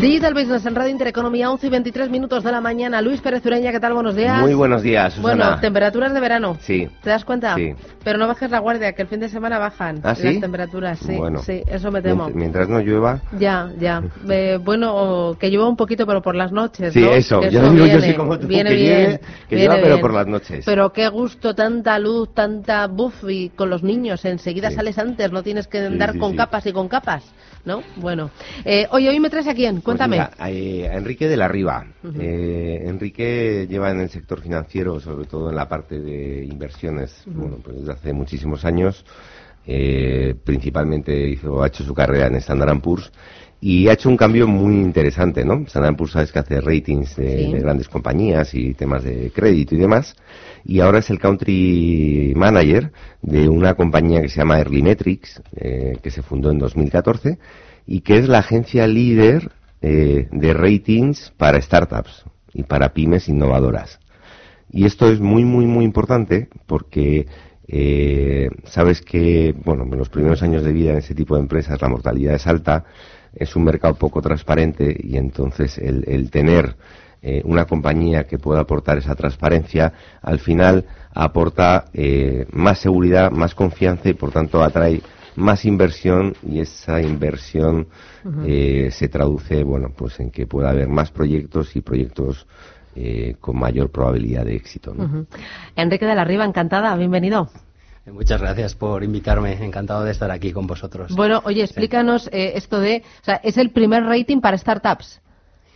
Digital Business en Radio Intereconomía, 11 y 23 minutos de la mañana. Luis Pérez Ureña, ¿qué tal? Buenos días. Muy buenos días, Susana. Bueno, temperaturas de verano. Sí. ¿Te das cuenta? Sí. Pero no bajes la guardia, que el fin de semana bajan ¿Ah, las sí? temperaturas. Sí, Bueno. sí, eso me temo. Mient- Mientras no llueva. Ya, ya. Eh, bueno, que llueva un poquito, pero por las noches, Sí, ¿no? eso. Que Yo digo, yo viene, soy como tú, viene que bien, llueve, que viene llueva, pero bien. por las noches. Pero qué gusto, tanta luz, tanta buff y con los niños. Enseguida Sí. sales antes, no tienes que andar con capas y con capas, ¿no? Bueno. Eh, oye, hoy me traes a quién? Pues Cuéntame. mira, eh, a Enrique de la Riva. Eh, Enrique lleva en el sector financiero, sobre todo en la parte de inversiones, bueno, pues desde hace muchísimos años. Eh, principalmente hizo, ha hecho su carrera en Standard Poor's y ha hecho un cambio muy interesante, ¿no? Standard Poor's sabes que hace ratings de, Sí. de grandes compañías y temas de crédito y demás. Y ahora es el country manager de una compañía que se llama Early Metrics, eh, que se fundó en 2014 y que es la agencia líder eh, de ratings para startups y para pymes innovadoras. Y esto es muy, muy, muy importante porque eh, sabes que, bueno, en los primeros años de vida en ese tipo de empresas la mortalidad es alta, es un mercado poco transparente y entonces el, el tener eh, una compañía que pueda aportar esa transparencia, al final aporta eh, más seguridad, más confianza y por tanto atrae más inversión y esa inversión eh, se traduce, bueno, pues en que pueda haber más proyectos y proyectos eh, con mayor probabilidad de éxito. Enrique de la Riva, encantada, bienvenido. Muchas gracias por invitarme. Encantado de estar aquí con vosotros. Bueno, oye, explícanos eh, esto de, o sea, es el primer rating para startups,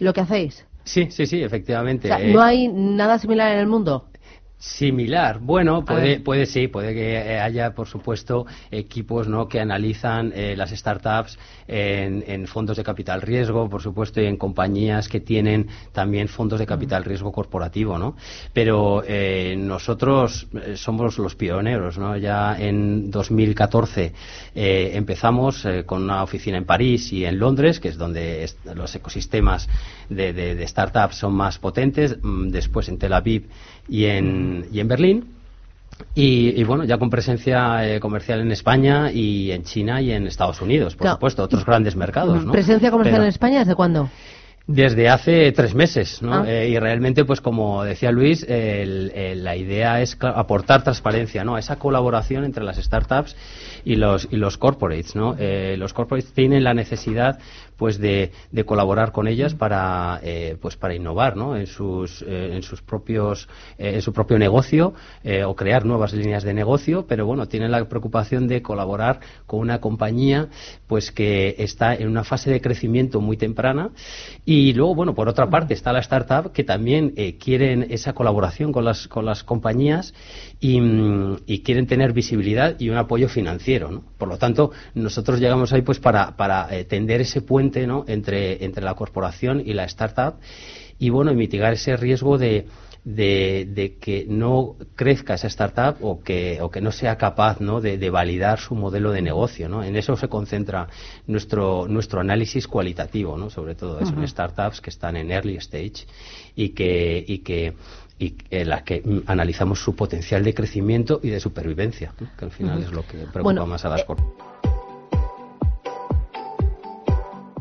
lo que hacéis. Sí, sí, sí, O efectivamente. sea, Eh, no hay nada similar en el mundo. Similar. Bueno, puede, puede sí, puede que eh, haya, por supuesto, equipos ¿no? que analizan eh, las startups en, en fondos de capital riesgo, por supuesto, y en compañías que tienen también fondos de capital riesgo corporativo, ¿no? Pero eh, nosotros eh, somos los pioneros, ¿no? Ya en 2014 eh, empezamos eh, con una oficina en París y en Londres, que es donde los ecosistemas de, de- de startups son más potentes, mm, después en Tel Aviv y en, y en Berlín. Y, y bueno, ya con presencia eh, comercial en España y en China y en Estados Unidos, por Claro. supuesto, otros grandes mercados. ¿no? ¿Presencia comercial Pero- en España desde cuándo? desde hace tres meses, ¿no? Ah. Eh, y realmente, pues como decía Luis, el- el- la idea es aportar transparencia, ¿no? A esa colaboración entre las startups y los y los corporates, ¿no? Eh, los corporates tienen la necesidad, pues, de, colaborar con ellas para, eh, pues, para innovar, ¿no? En sus eh, en sus propios eh, en su propio negocio eh, o crear nuevas líneas de negocio, pero bueno, tienen la preocupación de colaborar con una compañía, pues, que está en una fase de crecimiento muy temprana y luego, bueno, por otra parte está la startup que también quieren esa colaboración con las, con las compañías y, mm, y quieren tener visibilidad y un apoyo financiero, ¿no? Por lo tanto, nosotros llegamos ahí pues para, para tender ese puente, ¿no? Entre, entre la corporación y la startup y, bueno, y mitigar ese riesgo de, de, de que no crezca esa startup o que, o que no sea capaz ¿no? de, de validar su modelo de negocio. ¿no? En eso se concentra nuestro, nuestro análisis cualitativo, ¿no? sobre todo eso, en startups que están en early stage y que, y que y en las que analizamos su potencial de crecimiento y de supervivencia, ¿no? que al final es lo que preocupa Bueno, más a las eh, corporaciones.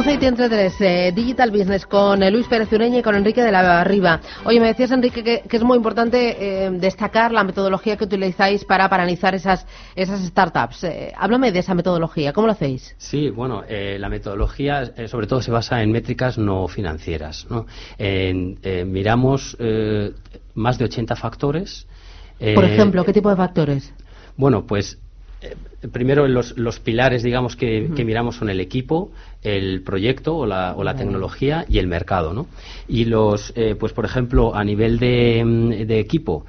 11 y 33, eh, Digital Business con eh, Luis Pérez Ureña y con Enrique de la Riva. Oye, me decías, Enrique, que, que es muy importante eh, destacar la metodología que utilizáis para paralizar esas, esas startups. Eh, háblame de esa metodología, ¿cómo lo hacéis? Sí, bueno, eh, la metodología eh, sobre todo se basa en métricas no financieras. ¿no? Miramos más de 80 factores. Por ejemplo, ¿qué tipo de factores? Bueno, pues primero los, los pilares, digamos, que, que miramos son el equipo, el proyecto o la, o la tecnología y el mercado, ¿no? Y los, eh, pues por ejemplo, a nivel de, mm, de equipo,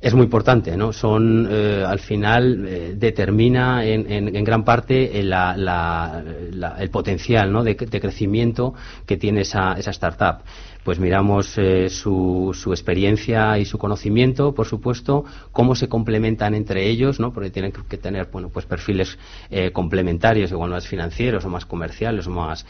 es muy importante, ¿no? Son, eh, al final, eh, determina en, en- en gran parte eh, la- la- la- el potencial, ¿no? De, de crecimiento que tiene esa, esa startup. Pues miramos eh, su, su experiencia y su conocimiento, por supuesto, cómo se complementan entre ellos, ¿no? Porque tienen que tener, bueno, pues perfiles eh, complementarios, igual más financieros o más comerciales o más,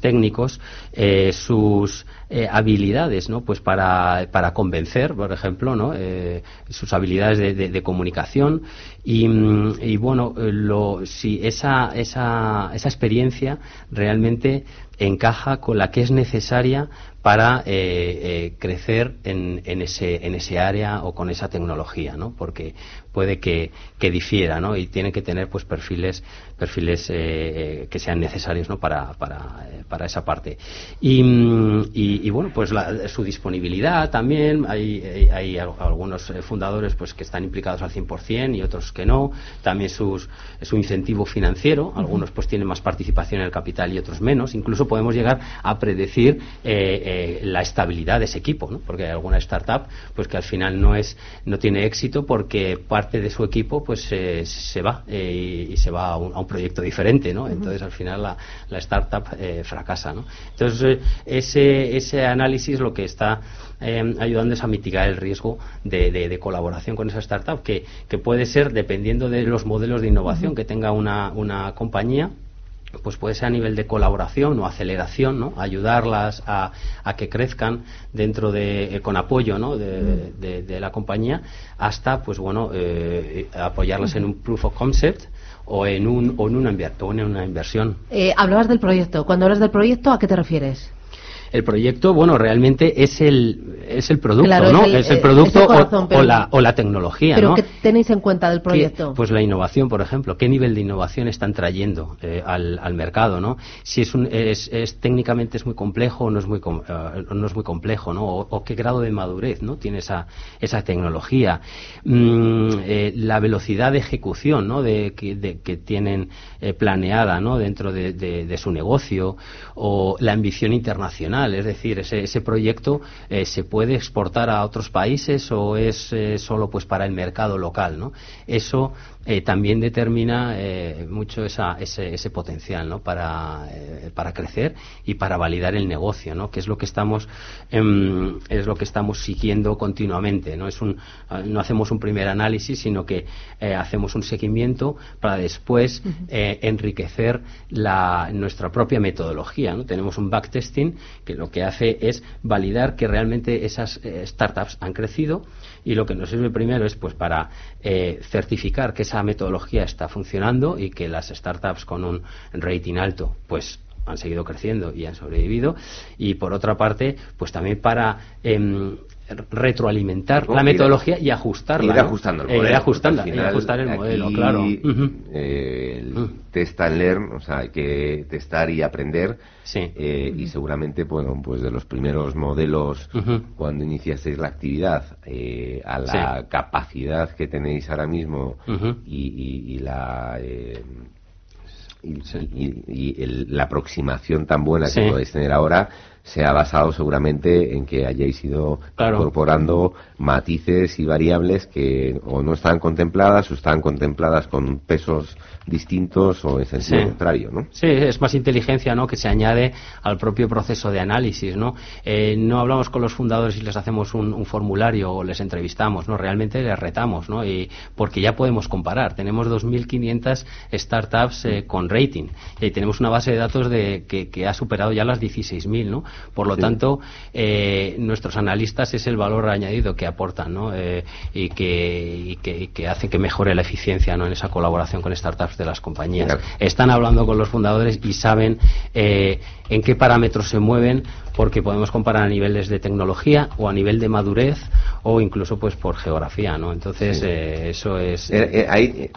técnicos, eh, sus eh, habilidades, ¿no? Pues para, para convencer, por ejemplo, ¿no? Eh, sus habilidades de, de- de comunicación y, mm, y, bueno, eh, lo, si esa, esa, esa experiencia realmente encaja con la que es necesaria para eh, eh, crecer en, en, ese, en ese área o con esa tecnología, ¿no? Porque puede que, que difiera, ¿no? Y tiene que tener pues perfiles perfiles eh, eh, que sean necesarios, ¿no? Para, para, eh, para esa parte. Y, y, y, bueno, pues la- su disponibilidad también. Hay, hay, hay al- algunos fundadores pues que están implicados al 100% y otros que no. También sus, su incentivo financiero. Algunos pues tienen más participación en el capital y otros menos. Incluso podemos llegar a predecir eh, la estabilidad de ese equipo, ¿no? Porque hay alguna startup pues que al final no es no tiene éxito porque parte de su equipo pues eh, se va eh, y, se va a un, a un proyecto diferente, ¿no? Entonces al final la, la startup eh, fracasa, ¿no? Entonces eh, ese ese análisis lo que está ayudando es a mitigar el riesgo de, de- de colaboración con esa startup que, que puede ser dependiendo de los modelos de innovación que tenga una, una compañía pues puede ser a nivel de colaboración o aceleración, ¿no? Ayudarlas a, a que crezcan dentro de, eh, con apoyo, ¿no? De, de- la compañía, hasta, pues bueno, eh, apoyarlas en un proof of concept o en un o en una, o en una inversión. Eh, hablabas del proyecto. Cuando hablas del proyecto, ¿a qué te refieres? El proyecto, bueno, realmente es el es el producto, Claro, es ¿no? el- es el eh, producto es el corazón, o, pero- o la, o la tecnología, ¿Pero ¿no? qué tenéis en cuenta del ¿Qué- proyecto? Pues la innovación, por ejemplo. ¿Qué nivel de innovación están trayendo eh, al, al mercado, no? Si es, un, es, es técnicamente es muy complejo o no es muy, com- eh, no es muy complejo, ¿no? O, o qué grado de madurez, ¿no? Tiene esa, esa tecnología. Mm, eh, la velocidad de ejecución, ¿no? De, que, de- que tienen eh, planeada, ¿no? Dentro de, de- de su negocio o la ambición internacional, es decir, ese, ese proyecto eh, se puede exportar a otros países o es eh, solo pues para el mercado local, ¿no? Eso eh, también determina eh, mucho esa, ese, ese potencial, ¿no? Para, eh, para crecer y para validar el negocio, ¿no? Que es lo que estamos em, es lo que estamos siguiendo continuamente, ¿no? Es un eh, no hacemos un primer análisis, sino que eh, hacemos un seguimiento para después eh, enriquecer la, nuestra propia metodología, ¿no? Tenemos un backtesting que lo que hace es validar que realmente esas startups han crecido y lo que nos sirve primero es pues para eh, certificar que esa metodología está funcionando y que las startups con un rating alto pues han seguido creciendo y han sobrevivido. Y por otra parte pues también para em, retroalimentar la metodología y ajustarla ir ajustando el Eh, ir modelo, ajustando, y final ajustar el modelo claro eh, el Mm. test and learn, o sea, hay que testar y aprender. Sí. eh, Y seguramente, bueno, pues de los primeros modelos, cuando iniciasteis la actividad, eh, a la Sí. capacidad que tenéis ahora mismo y, y- y la. eh, y, y- y el- la aproximación tan buena Sí. que podéis tener ahora se ha basado seguramente en que hayáis ido Claro. incorporando matices y variables que o no están contempladas o están contempladas con pesos distintos o en sentido Sí. contrario, ¿no? Sí, es más inteligencia, ¿no? Que se añade al propio proceso de análisis, ¿no? Eh, no hablamos con los fundadores y les hacemos un, un formulario o les entrevistamos, ¿no? Realmente les retamos, ¿no? Y porque ya podemos comparar. Tenemos 2.500 startups eh, con rating y tenemos una base de datos de que, que ha superado ya las 16.000, ¿no? Por lo tanto, eh, nuestros analistas es el valor añadido que aportan, ¿no? Eh, y, que, y que, hace que mejore la eficiencia, ¿no? En esa colaboración con startups de las compañías. Están hablando con los fundadores y saben eh, en qué parámetros se mueven porque podemos comparar a niveles de tecnología o a nivel de madurez o incluso pues por geografía, ¿no? Entonces eh, eso es. Eh, eh,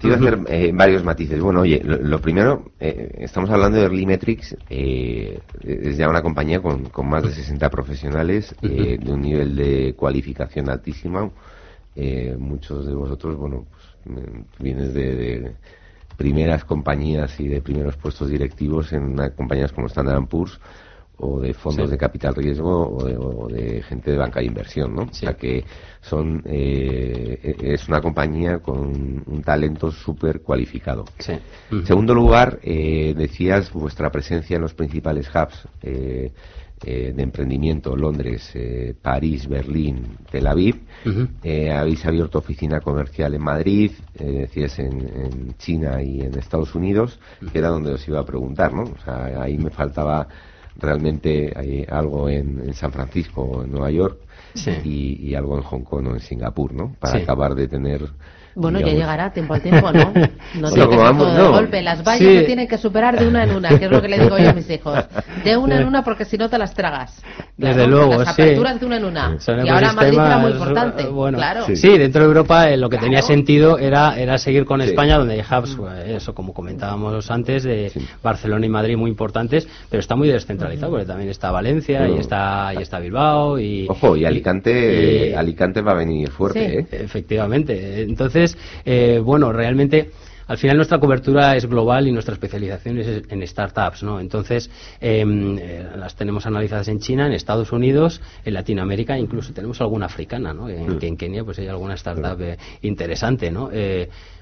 te iba a hacer varios matices. Bueno, oye, lo, primero, estamos hablando de Early Metrics, es ya una compañía con, más de 60 profesionales de un nivel de cualificación altísimo. muchos de vosotros, bueno, pues, vienes de, primeras compañías y de primeros puestos directivos en compañías como Standard Poor's o de fondos de capital riesgo o de, gente de banca de inversión, ¿no? O sea que son eh, es una compañía con un talento súper cualificado. En segundo lugar, eh, decías vuestra presencia en los principales hubs eh, de emprendimiento, Londres, París, Berlín, Tel Aviv. habéis abierto oficina comercial en Madrid, decías en, en, China y en Estados Unidos, que era donde os iba a preguntar, ¿no? O sea, ahí me faltaba realmente hay algo en, San Francisco o en Nueva York y, algo en Hong Kong o en Singapur, ¿no? Para acabar de tener bueno, ya llegará tiempo al tiempo, ¿no? No tiene que ser todo de golpe. Las vallas se tienen que superar de una en una, que es lo que le digo yo a mis hijos. De una en una porque si no te las tragas. Desde luego, las aperturas de una en una. y ahora Madrid era muy importante. Bueno, claro. Sí. dentro de Europa eh, lo que tenía sentido era, era seguir con España, donde hay hubs, eh, eso como comentábamos antes, de Barcelona y Madrid muy importantes, pero está muy descentralizado, porque también está Valencia y está y está Bilbao. y Ojo, y Alicante, Alicante va a venir fuerte, ¿eh? Efectivamente. Entonces, eh, bueno, realmente al final nuestra cobertura es global y nuestra especialización es en startups, ¿no? Entonces, em, eh, las tenemos analizadas en China, en Estados Unidos, en Latinoamérica, incluso tenemos alguna africana, ¿no? En, que en Kenia pues hay alguna startup eh, interesante, ¿no?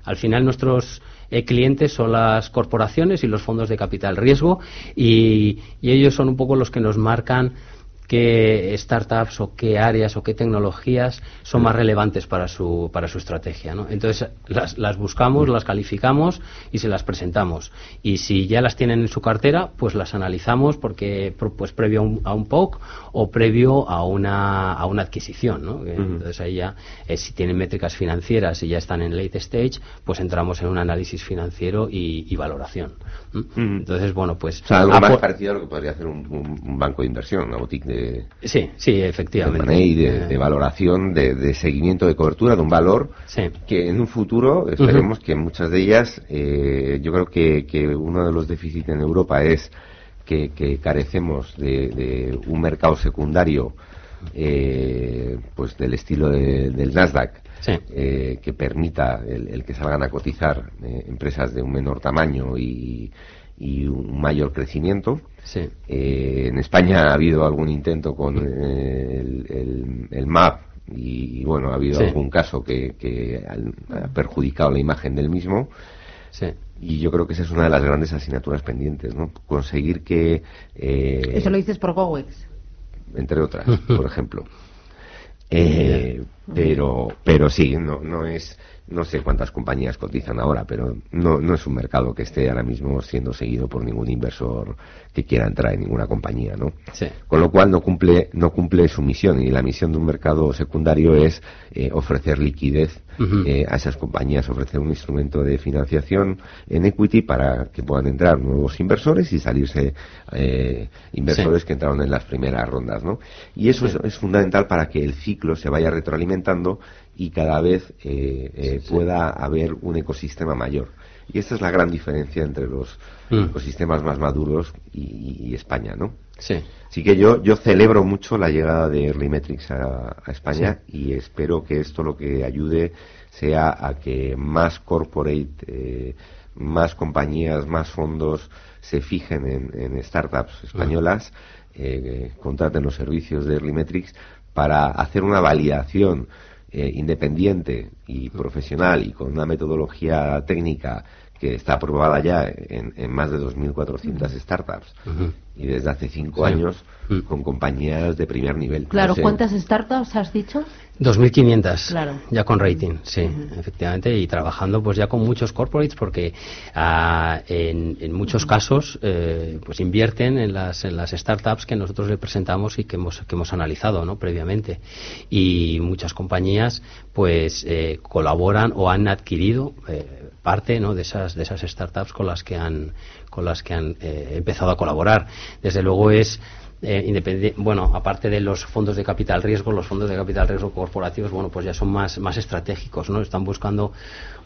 al final nuestros clientes son las corporaciones y los fondos de capital riesgo y ellos son un poco los que nos marcan qué startups o qué áreas o qué tecnologías son más relevantes para su, para su estrategia. ¿no? Entonces las, las, buscamos, las calificamos y se las presentamos. Y si ya las tienen en su cartera, pues las analizamos porque pues previo a un, a un POC o previo a una, a una adquisición. ¿no? Entonces ahí ya, eh, si tienen métricas financieras y ya están en late stage, pues entramos en un análisis financiero y, valoración. Entonces, bueno, pues... O sea, algo más parecido a lo que podría hacer un, un banco de inversión, una boutique de sí, sí, efectivamente. De, de, valoración, de, seguimiento, de cobertura de un valor que en un futuro esperemos que muchas de ellas, eh, yo creo que, que uno de los déficits en Europa es que, carecemos de, un mercado secundario eh, pues del estilo del Nasdaq eh, que permita el, que salgan a cotizar empresas de un menor tamaño y, y un mayor crecimiento. Eh, en España ha habido algún intento con eh, el, el, MAP y, bueno, ha habido algún caso que, ha perjudicado la imagen del mismo. Y yo creo que esa es una de las grandes asignaturas pendientes, ¿no? Conseguir que... Eh, Eso lo dices por GoWex. Entre otras, por ejemplo. pero, pero sí, no, no es no sé cuántas compañías cotizan ahora, pero no, no es un mercado que esté ahora mismo siendo seguido por ningún inversor que quiera entrar en ninguna compañía, ¿no? Con lo cual no cumple, no cumple su misión y la misión de un mercado secundario es eh, ofrecer liquidez eh, a esas compañías, ofrecer un instrumento de financiación en equity para que puedan entrar nuevos inversores y salirse eh, inversores que entraron en las primeras rondas, ¿no? Y eso es fundamental para que el ciclo se vaya retroalimentando y cada vez eh, eh, pueda haber un ecosistema mayor. Y esta es la gran diferencia entre los mm. ecosistemas más maduros y, España, ¿no? Sí. Así que yo, yo celebro mucho la llegada de Earlymetrics a, a España y espero que esto lo que ayude sea a que más corporate, eh, más compañías, más fondos se fijen en, startups españolas, contraten los servicios de Earlymetrics para hacer una validación eh, independiente y profesional y con una metodología técnica que está aprobada ya en, más de 2.400 startups y desde hace cinco años mm. con compañías de primer nivel. Claro, ¿cuántas startups has dicho? 2.500, claro. ya con rating, sí, efectivamente, y trabajando pues ya con muchos corporates porque ah, en, muchos casos eh, pues invierten en las, en las startups que nosotros le presentamos y que hemos, que hemos analizado ¿no? previamente. Y muchas compañías pues eh, colaboran o han adquirido eh, parte ¿no? de, esas, de esas startups con las que han, con las que han empezado a colaborar. Desde luego es eh, bueno, aparte de los fondos de capital riesgo, los fondos de capital riesgo corporativos, bueno, pues ya son más, más estratégicos, ¿no? Están buscando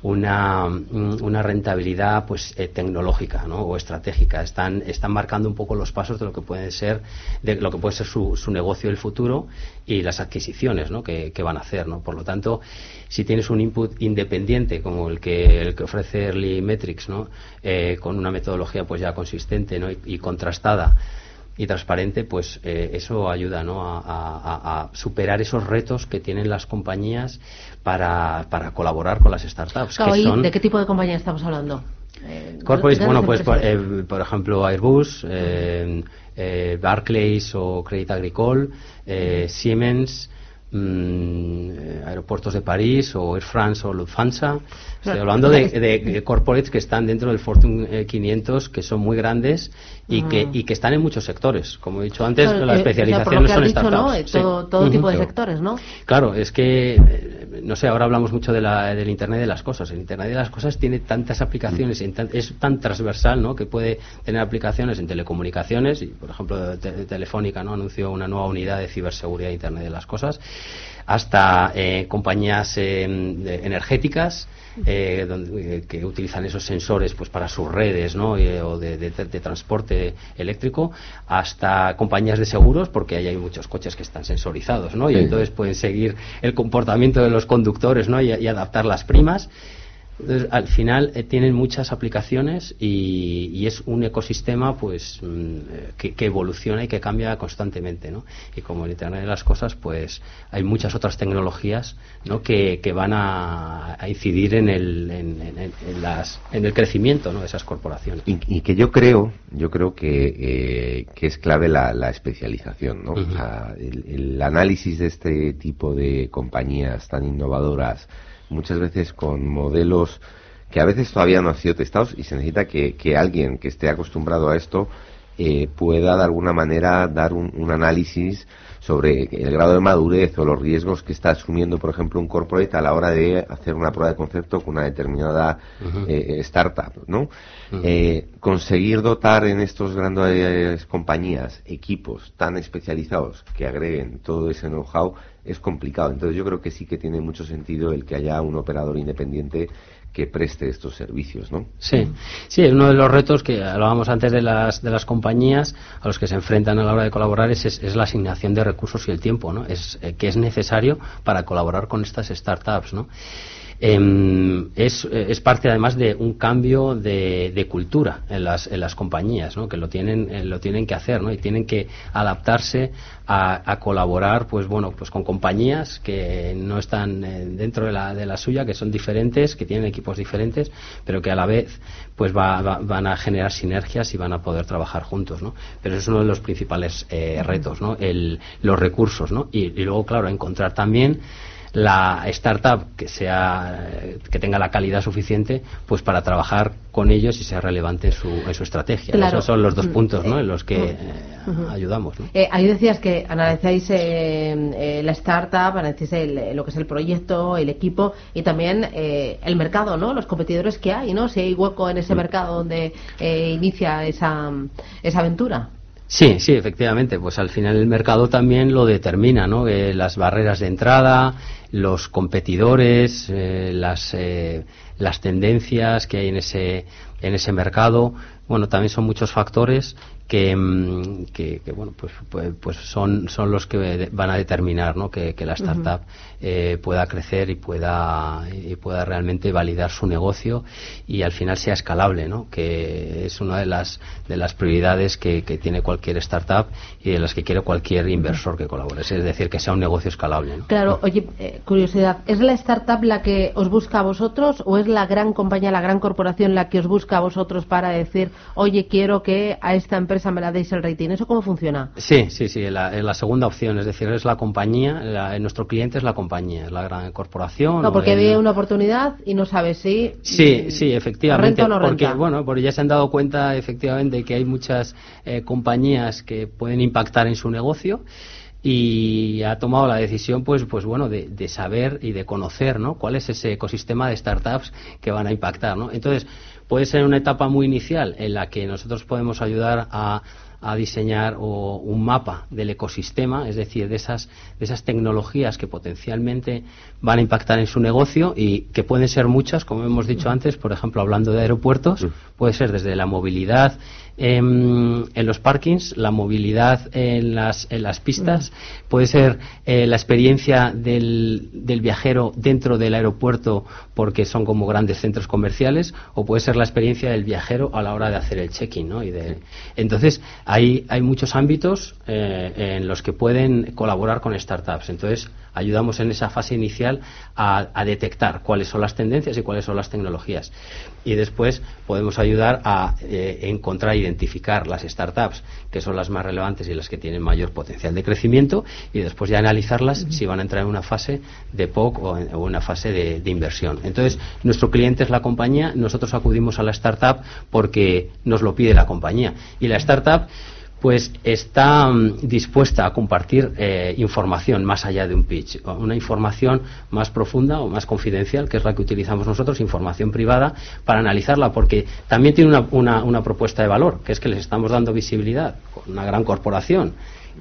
una, mm, una rentabilidad, pues, eh, tecnológica, ¿no? O estratégica. Están, están marcando un poco los pasos de lo que puede ser, de lo que puede ser su, su negocio del futuro y las adquisiciones, ¿no? Que, van a hacer, ¿no? Por lo tanto, si tienes un input independiente como el que, el que ofrece Early Metrics, ¿no? Eh, con una metodología, pues, ya consistente, ¿no? y contrastada, y transparente, pues eh, eso ayuda ¿no? a, superar esos retos que tienen las compañías para, para colaborar con las startups. ¿De qué tipo de compañía estamos hablando? Eh, bueno, pues eh, por, ejemplo Airbus, eh, eh, Barclays o Crédit Agricole, Siemens, mm, Aeropuertos de París o Air France o Lufthansa. Estoy hablando de, de, corporates que están dentro del Fortune 500, que son muy grandes y, que, ah. y que están en muchos sectores. Como he dicho antes, la eh, especialización no son startups. Todo, tipo de sectores, ¿no? Claro, es que, eh, no sé, ahora hablamos mucho de la, del Internet de las cosas. El Internet de las cosas tiene tantas aplicaciones, es tan transversal, ¿no? Que puede tener aplicaciones en telecomunicaciones y, por ejemplo, Telefónica, ¿no? Anunció una nueva unidad de ciberseguridad de Internet de las cosas hasta eh, compañías energéticas eh, donde, que utilizan esos sensores pues para sus redes ¿no? o de, transporte eléctrico hasta compañías de seguros porque ahí hay muchos coches que están sensorizados ¿no? y entonces pueden seguir el comportamiento de los conductores ¿no? y, y adaptar las primas al final eh, tienen muchas aplicaciones y, es un ecosistema pues mm, que, evoluciona y que cambia constantemente, ¿no? Y como el Internet de las cosas, pues hay muchas otras tecnologías, ¿no? Que, van a, incidir en el, en, las, en el crecimiento, ¿no? De esas corporaciones. Y, que yo creo, yo creo que, eh, que es clave la, especialización, ¿no? el análisis de este tipo de compañías tan innovadoras muchas veces con modelos que a veces todavía no han sido testados y se necesita que, alguien que esté acostumbrado a esto eh, pueda de alguna manera dar un, análisis sobre el grado de madurez o los riesgos que está asumiendo, por ejemplo, un corporate a la hora de hacer una prueba de concepto con una determinada eh, startup, ¿no? Eh, conseguir dotar en estos grandes compañías equipos tan especializados que agreguen todo ese know-how es complicado. Entonces yo creo que sí que tiene mucho sentido el que haya un operador independiente que preste estos servicios, ¿no? Sí, sí, uno de los retos que hablábamos antes de las, de las compañías a los que se enfrentan a la hora de colaborar es, es, la asignación de recursos y el tiempo, ¿no? Es, eh, que es necesario para colaborar con estas startups, ¿no? Em, es, es, parte además de un cambio de, de cultura en las, en las compañías, ¿no? que lo tienen, eh, lo tienen que hacer ¿no? y tienen que adaptarse a, a, colaborar pues, bueno, pues con compañías que no están eh, dentro de la, de la suya, que son diferentes, que tienen equipos diferentes, pero que a la vez pues va, van a generar sinergias y van a poder trabajar juntos. ¿no? Pero eso es uno de los principales eh, retos, ¿no? El, los recursos. ¿no? Y, y luego, claro, encontrar también la startup que sea que tenga la calidad suficiente pues para trabajar con ellos y sea relevante su, en su estrategia. Esos son los dos mm. puntos ¿no? en los que eh, ayudamos. Eh, ahí decías que analizáis eh, la startup, analizáis lo que es el proyecto, el equipo y también el mercado, ¿no? los competidores que hay, ¿no? si hay hueco en ese mm. mercado donde inicia esa, esa aventura. Sí, sí, efectivamente. Pues al final el mercado también lo determina, ¿no? las barreras de entrada, los competidores, eh, las, eh, las tendencias que hay en ese, en ese mercado. Bueno, también son muchos factores que, mm, que, bueno, pues, pues, pues, son, son los que van a determinar ¿no? que, la startup eh, pueda crecer y pueda, y pueda realmente validar su negocio y al final sea escalable, ¿no? que es una de las, de las prioridades que, tiene cualquier startup y de las que quiere cualquier inversor que colabore, es decir, que sea un negocio escalable. Claro, oye, eh, curiosidad, ¿es la startup la que os busca a vosotros o es la gran compañía, la gran corporación la que os busca a vosotros para decir, oye, quiero que a esta empresa me la deis el rating? ¿Eso cómo funciona? Sí, sí, sí, la, la segunda opción, es decir, es la compañía, nuestro cliente es la compañía compañía, la gran corporación. No, porque ve una oportunidad y no sabe si. Sí, sí, efectivamente. Porque, bueno, porque ya se han dado cuenta efectivamente que hay muchas eh, compañías que pueden impactar en su negocio y ha tomado la decisión pues pues bueno de, de, saber y de conocer no cuál es ese ecosistema de startups que van a impactar no entonces puede ser una etapa muy inicial en la que nosotros podemos ayudar a a diseñar un mapa del ecosistema, es decir, de esas, de esas tecnologías que potencialmente van a impactar en su negocio y que pueden ser muchas, como hemos dicho antes, por ejemplo, hablando de aeropuertos, puede ser desde la movilidad en, los parkings, la movilidad en las, en las pistas, puede ser eh, la experiencia del, del, viajero dentro del aeropuerto porque son como grandes centros comerciales, o puede ser la experiencia del viajero a la hora de hacer el check-in. ¿no? Y de, entonces, hay, hay muchos ámbitos eh, en los que pueden colaborar con startups. Entonces, ayudamos en esa fase inicial a, detectar cuáles son las tendencias y cuáles son las tecnologías. Y después podemos ayudar a eh, encontrar e identificar las startups que son las más relevantes y las que tienen mayor potencial de crecimiento y después ya analizarlas si van a entrar en una fase de POC o en una fase de, de inversión. Entonces, nuestro cliente es la compañía, nosotros acudimos a la startup porque nos lo pide la compañía. Y la startup pues está mm, dispuesta a compartir eh, información más allá de un pitch, una información más profunda o más confidencial, que es la que utilizamos nosotros, información privada, para analizarla, porque también tiene una, una propuesta de valor, que es que les estamos dando visibilidad con una gran corporación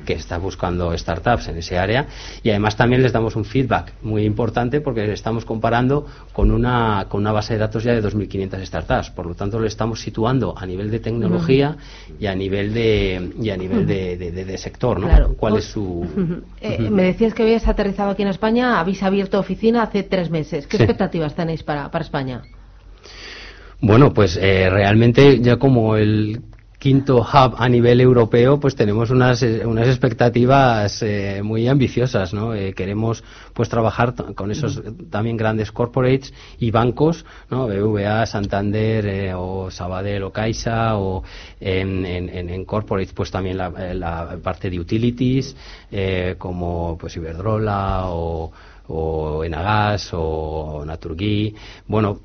que está buscando startups en ese área y además también les damos un feedback muy importante porque estamos comparando con una, con una base de datos ya de 2.500 startups. Por lo tanto, lo estamos situando a nivel de tecnología y a nivel de, y a nivel de, sector. ¿no? ¿Cuál es su...? Eh, me decías que habías aterrizado aquí en España, habéis abierto oficina hace tres meses. ¿Qué expectativas tenéis para, para España? Bueno, pues eh, realmente ya como el quinto hub a nivel europeo, pues tenemos unas, eh, unas expectativas eh, muy ambiciosas, ¿no? Eh, queremos pues trabajar con esos también grandes corporates y bancos, ¿no? BVA, Santander o Sabadell o Caixa o en, en, corporates pues también la, la parte de utilities como pues Iberdrola o o Enagas o Naturgy. Bueno,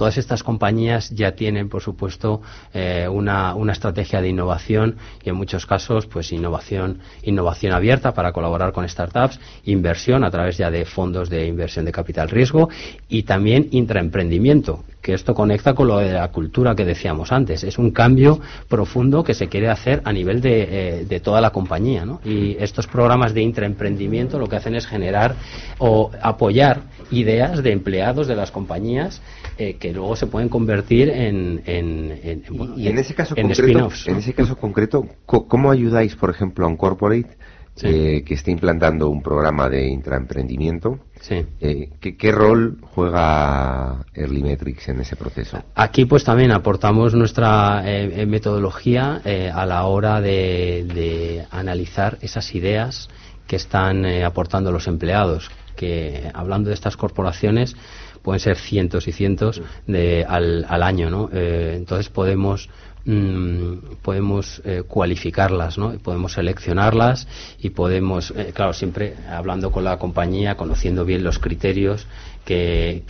Todas estas compañías ya tienen, por supuesto, eh, una, estrategia de innovación y en muchos casos, pues innovación, innovación abierta para colaborar con startups, inversión a través ya de fondos de inversión de capital riesgo y también intraemprendimiento, que esto conecta con lo de la cultura que decíamos antes. Es un cambio profundo que se quiere hacer a nivel de, eh, toda la compañía. Y estos programas de intraemprendimiento lo que hacen es generar o apoyar ideas de empleados de las compañías eh, que luego se pueden convertir en, en, y en ese caso concreto, en ese caso concreto cómo ayudáis por ejemplo a un corporate eh, que esté implantando un programa de intraemprendimiento eh, ¿qué, rol juega Earlymetrics en ese proceso? Aquí pues también aportamos nuestra metodología a la hora de, de, analizar esas ideas que están aportando los empleados que hablando de estas corporaciones pueden ser cientos y cientos de, al, al año, ¿no? Eh, entonces podemos mm, podemos eh, cualificarlas, ¿no? Podemos seleccionarlas y podemos, eh, claro, siempre hablando con la compañía, conociendo bien los criterios que,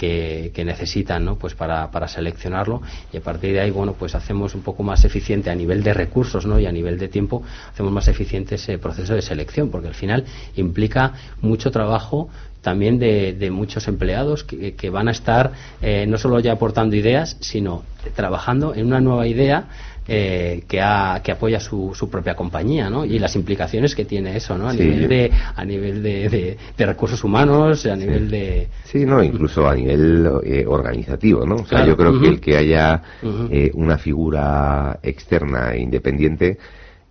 que, necesitan, ¿no? Pues para, para, seleccionarlo y a partir de ahí, bueno, pues hacemos un poco más eficiente a nivel de recursos, ¿no? Y a nivel de tiempo hacemos más eficiente ese proceso de selección, porque al final implica mucho trabajo también de, muchos empleados que, van a estar eh, no solo ya aportando ideas, sino trabajando en una nueva idea eh, que, que apoya su, su propia compañía ¿no? y las implicaciones que tiene eso ¿no? a nivel, de, a nivel de, recursos humanos, a nivel de... Sí, no, incluso a nivel eh, organizativo. ¿no? O sea, yo creo que el que haya una figura externa e independiente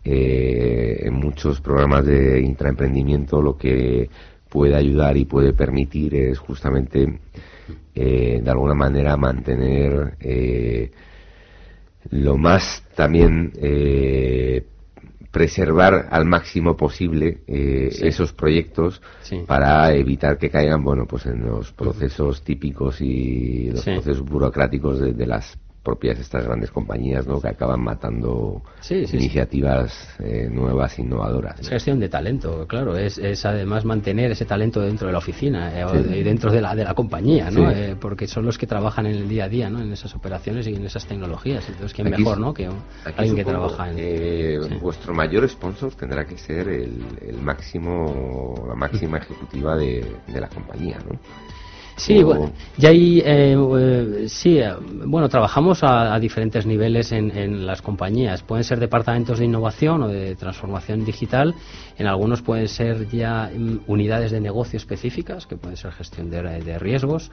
eh, en muchos programas de intraemprendimiento lo que puede ayudar y puede permitir es justamente eh, de alguna manera mantener eh, lo más también eh, preservar al máximo posible eh, esos proyectos Sí. para evitar que caigan bueno pues en los procesos típicos y los Sí. procesos burocráticos de, de las propias estas grandes compañías no que acaban matando Sí, sí, sí. iniciativas eh, nuevas innovadoras Es ¿no? gestión de talento, claro. Es, es además mantener ese talento dentro de la oficina eh, y dentro de la, de la compañía, ¿no? Eh, porque son los que trabajan en el día a día, ¿no? En esas operaciones y en esas tecnologías. Entonces, ¿quién Aquí mejor, no? Que alguien que trabaja en... vuestro mayor sponsor tendrá que ser el, el máximo la máxima ejecutiva de, de la compañía no Sí, O- bueno, ya ahí, eh, eh, sí, eh, bueno, trabajamos a, a diferentes niveles en, en las compañías. Pueden ser departamentos de innovación o de transformación digital. En algunos pueden ser ya mm, unidades de negocio específicas, que pueden ser gestión de, de riesgos,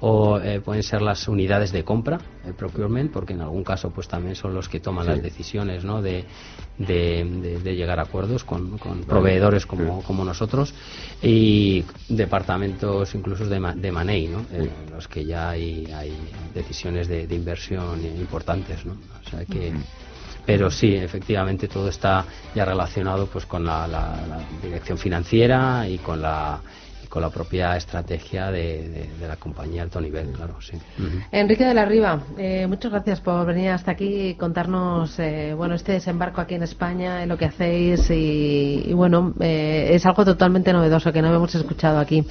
o eh, pueden ser las unidades de compra, el procurement, porque en algún caso pues también son los que toman Sí. las decisiones, ¿no? De, de, llegar a acuerdos con, con proveedores como, como nosotros y departamentos incluso de, de Money, ¿no? En los que ya hay, hay decisiones de, de inversión importantes, ¿no? O sea que, pero sí, efectivamente todo está ya relacionado pues con la, la- la dirección financiera y con la y con la propia estrategia de, de- de la compañía alto nivel, claro, sí. Enrique de la Riva, eh, muchas gracias por venir hasta aquí y contarnos eh, bueno este desembarco aquí en España, en lo que hacéis y, y bueno, eh, es algo totalmente novedoso que no hemos escuchado aquí.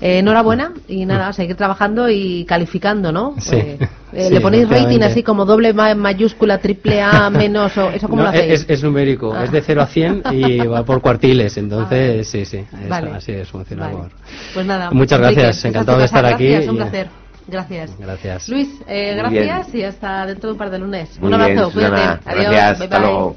Eh, enhorabuena y nada, seguir trabajando y calificando, ¿no? Sí. Eh, eh, Sí, ¿Le ponéis rating así como doble ma- mayúscula, triple A, menos o eso cómo No, lo hacéis? es, es numérico, Ah. es de 0 a 100 y va por cuartiles, entonces sí, sí, eso, Vale. así es, funciona Vale. por- Pues nada, Muchas Enrique, gracias, encantado de estar aquí Gracias, un y- placer. Gracias. Gracias. Luis, eh, bien. gracias y hasta dentro de un par de lunes. Muy un abrazo, bien, Susana. cuídate. Adiós, gracias bye, hasta bye. luego